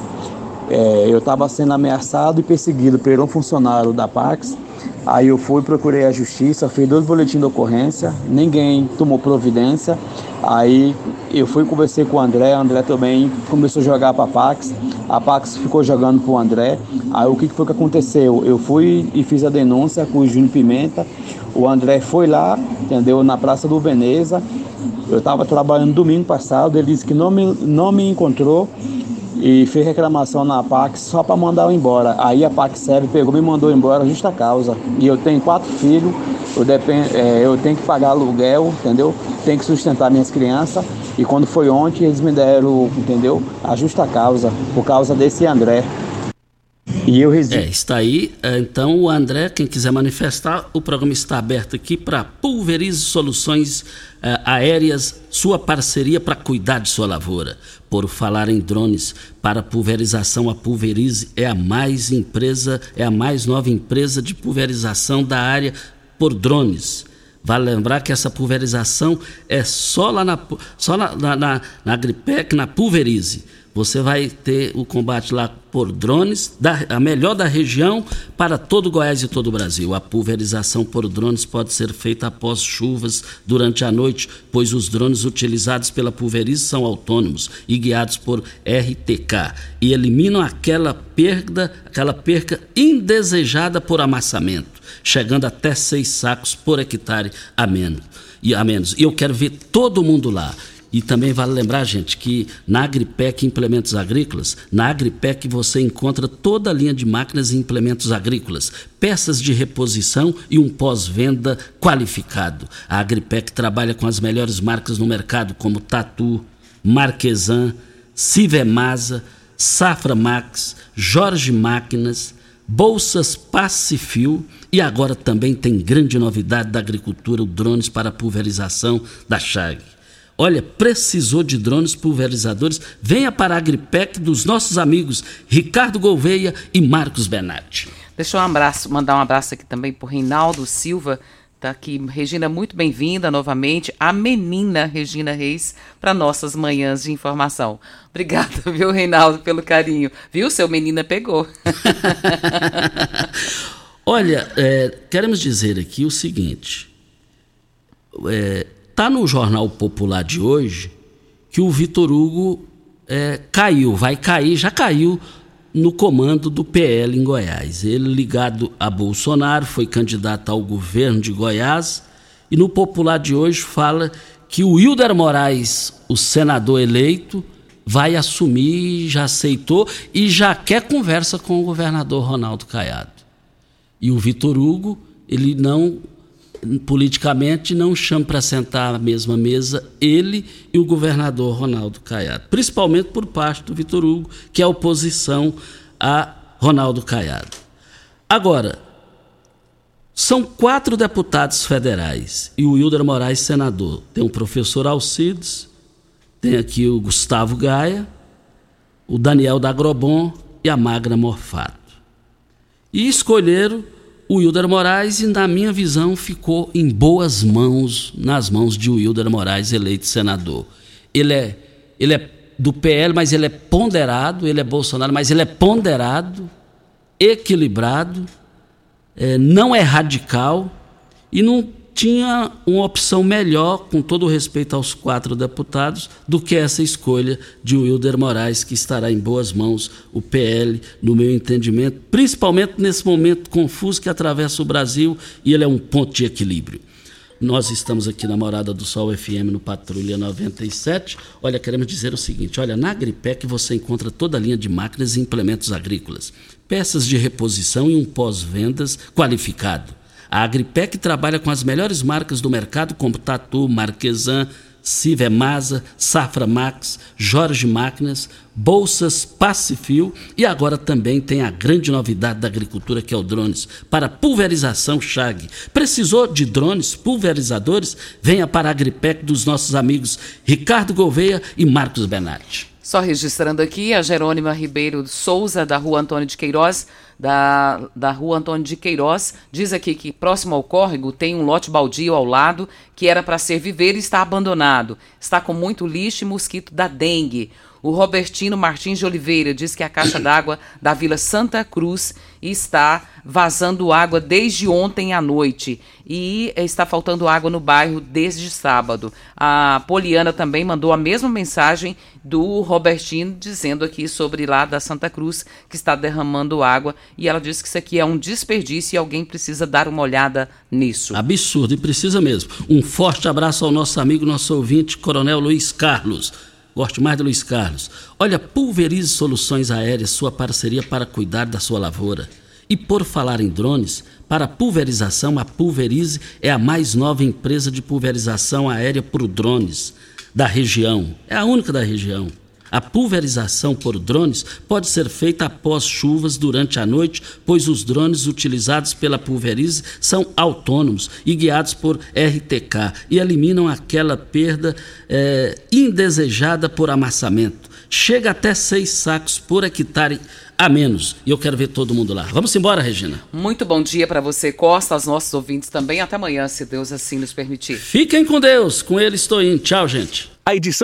Speaker 19: É, eu estava sendo ameaçado e perseguido por um funcionário da Pax. Aí eu fui, procurei a justiça, fiz dois boletins de ocorrência, ninguém tomou providência. Aí eu fui conversei com o André, o André também começou a jogar para a Pax, a Pax ficou jogando para o André. Aí o que foi que aconteceu? Eu fui e fiz a denúncia com o Júnior Pimenta, o André foi lá, entendeu, na Praça do Veneza. Eu estava trabalhando domingo passado, ele disse que não me, não me encontrou e fez reclamação na Pax só para mandar eu embora. Aí a Pax Serve pegou me mandou embora justa causa. E eu tenho quatro filhos, eu, depend, é, eu tenho que pagar aluguel, entendeu? Tenho que sustentar minhas crianças. E quando foi ontem, eles me deram, entendeu? A justa causa, por causa desse André. E eu.
Speaker 3: É, está aí. É, Então, o André, quem quiser manifestar, o programa está aberto aqui para Pulverize Soluções eh, Aéreas, sua parceria para cuidar de sua lavoura. Por falar em drones, para pulverização, a Pulverize é a mais empresa, é a mais nova empresa de pulverização da área por drones. Vale lembrar que essa pulverização é só lá na, só na, na, na, na Agripec, na Pulverize. Você vai ter o combate lá por drones, da, a melhor da região para todo Goiás e todo o Brasil. A pulverização por drones pode ser feita após chuvas durante a noite, pois os drones utilizados pela pulverize são autônomos e guiados por RTK e eliminam aquela perda, aquela perca indesejada por amassamento, chegando até seis sacos por hectare a menos. E a menos. E eu quero ver todo mundo lá. E também vale lembrar, gente, que na Agripec Implementos Agrícolas, na Agripec você encontra toda a linha de máquinas e implementos agrícolas, peças de reposição e um pós-venda qualificado. A Agripec trabalha com as melhores marcas no mercado, como Tatu, Marquesan, Civemasa, Safra Max, Jorge Máquinas, Bolsas Pacifil e agora também tem grande novidade da agricultura, o drones para pulverização da Chag. Olha, precisou de drones pulverizadores? Venha para a Agripec dos nossos amigos Ricardo Gouveia e Marcos Bernardi.
Speaker 4: Deixa eu um abraço, mandar um abraço aqui também por Reinaldo Silva. Tá aqui, Regina, muito bem-vinda novamente. A menina Regina Reis para nossas manhãs de informação. Obrigada, [LAUGHS] viu, Reinaldo, pelo carinho. Viu, seu menina pegou. [LAUGHS]
Speaker 3: Olha, é, queremos dizer aqui o seguinte: é, tá no Jornal Popular de hoje que o Vitor Hugo é, caiu, vai cair, já caiu no comando do PL em Goiás. Ele ligado a Bolsonaro, foi candidato ao governo de Goiás e no Popular de hoje fala que o Hilder Moraes, o senador eleito, vai assumir, já aceitou e já quer conversa com o governador Ronaldo Caiado. E o Vitor Hugo, ele não politicamente não chama para sentar à mesma mesa ele e o governador Ronaldo Caiado, principalmente por parte do Vitor Hugo, que é oposição a Ronaldo Caiado. Agora, são quatro deputados federais e o Hilder Moraes senador. Tem o professor Alcides, tem aqui o Gustavo Gaia, o Daniel da Agrobon e a Magra Morfato. E escolheram o Wilder Moraes e, na minha visão, ficou em boas mãos, nas mãos de Wilder Moraes, eleito senador. Ele é, ele é do PL, mas ele é ponderado, ele é Bolsonaro, mas ele é ponderado, equilibrado, é, não é radical e não tinha uma opção melhor, com todo o respeito aos quatro deputados, do que essa escolha de Wilder Moraes, que estará em boas mãos, o PL, no meu entendimento, principalmente nesse momento confuso que atravessa o Brasil e ele é um ponto de equilíbrio. Nós estamos aqui na Morada do Sol FM no Patrulha 97. Olha, queremos dizer o seguinte: olha, na Agripec você encontra toda a linha de máquinas e implementos agrícolas, peças de reposição e um pós-vendas qualificado. A Agripec trabalha com as melhores marcas do mercado, como Tatu, Marquesan, Civemasa, Safra Max, Jorge Máquinas, Bolsas Pacifil e agora também tem a grande novidade da agricultura que é o drones para pulverização Chag. Precisou de drones pulverizadores? Venha para a Agripec dos nossos amigos Ricardo Gouveia e Marcos Benatti.
Speaker 4: Só registrando aqui, a Jerônima Ribeiro Souza, da rua Antônio de Queiroz, da, da rua Antônio de Queiroz, diz aqui que próximo ao córrego tem um lote baldio ao lado que era para ser viver e está abandonado. Está com muito lixo e mosquito da dengue. O Robertino Martins de Oliveira diz que a caixa [COUGHS] d'água da Vila Santa Cruz está vazando água desde ontem à noite e está faltando água no bairro desde sábado. A Poliana também mandou a mesma mensagem do Robertino dizendo aqui sobre lá da Santa Cruz que está derramando água e ela disse que isso aqui é um desperdício e alguém precisa dar uma olhada nisso.
Speaker 3: Absurdo, e precisa mesmo. Um forte abraço ao nosso amigo, nosso ouvinte, Coronel Luiz Carlos. Gosto mais do Luiz Carlos. Olha, pulverize soluções aéreas, sua parceria para cuidar da sua lavoura. E por falar em drones, para pulverização, a Pulverize é a mais nova empresa de pulverização aérea por drones da região. É a única da região. A pulverização por drones pode ser feita após chuvas durante a noite, pois os drones utilizados pela Pulverize são autônomos e guiados por RTK e eliminam aquela perda é, indesejada por amassamento. Chega até seis sacos por hectare a menos. E eu quero ver todo mundo lá. Vamos embora, Regina.
Speaker 4: Muito bom dia para você, Costa, aos nossos ouvintes também. Até amanhã, se Deus assim nos permitir.
Speaker 3: Fiquem com Deus. Com ele estou indo. Tchau, gente.
Speaker 17: A edição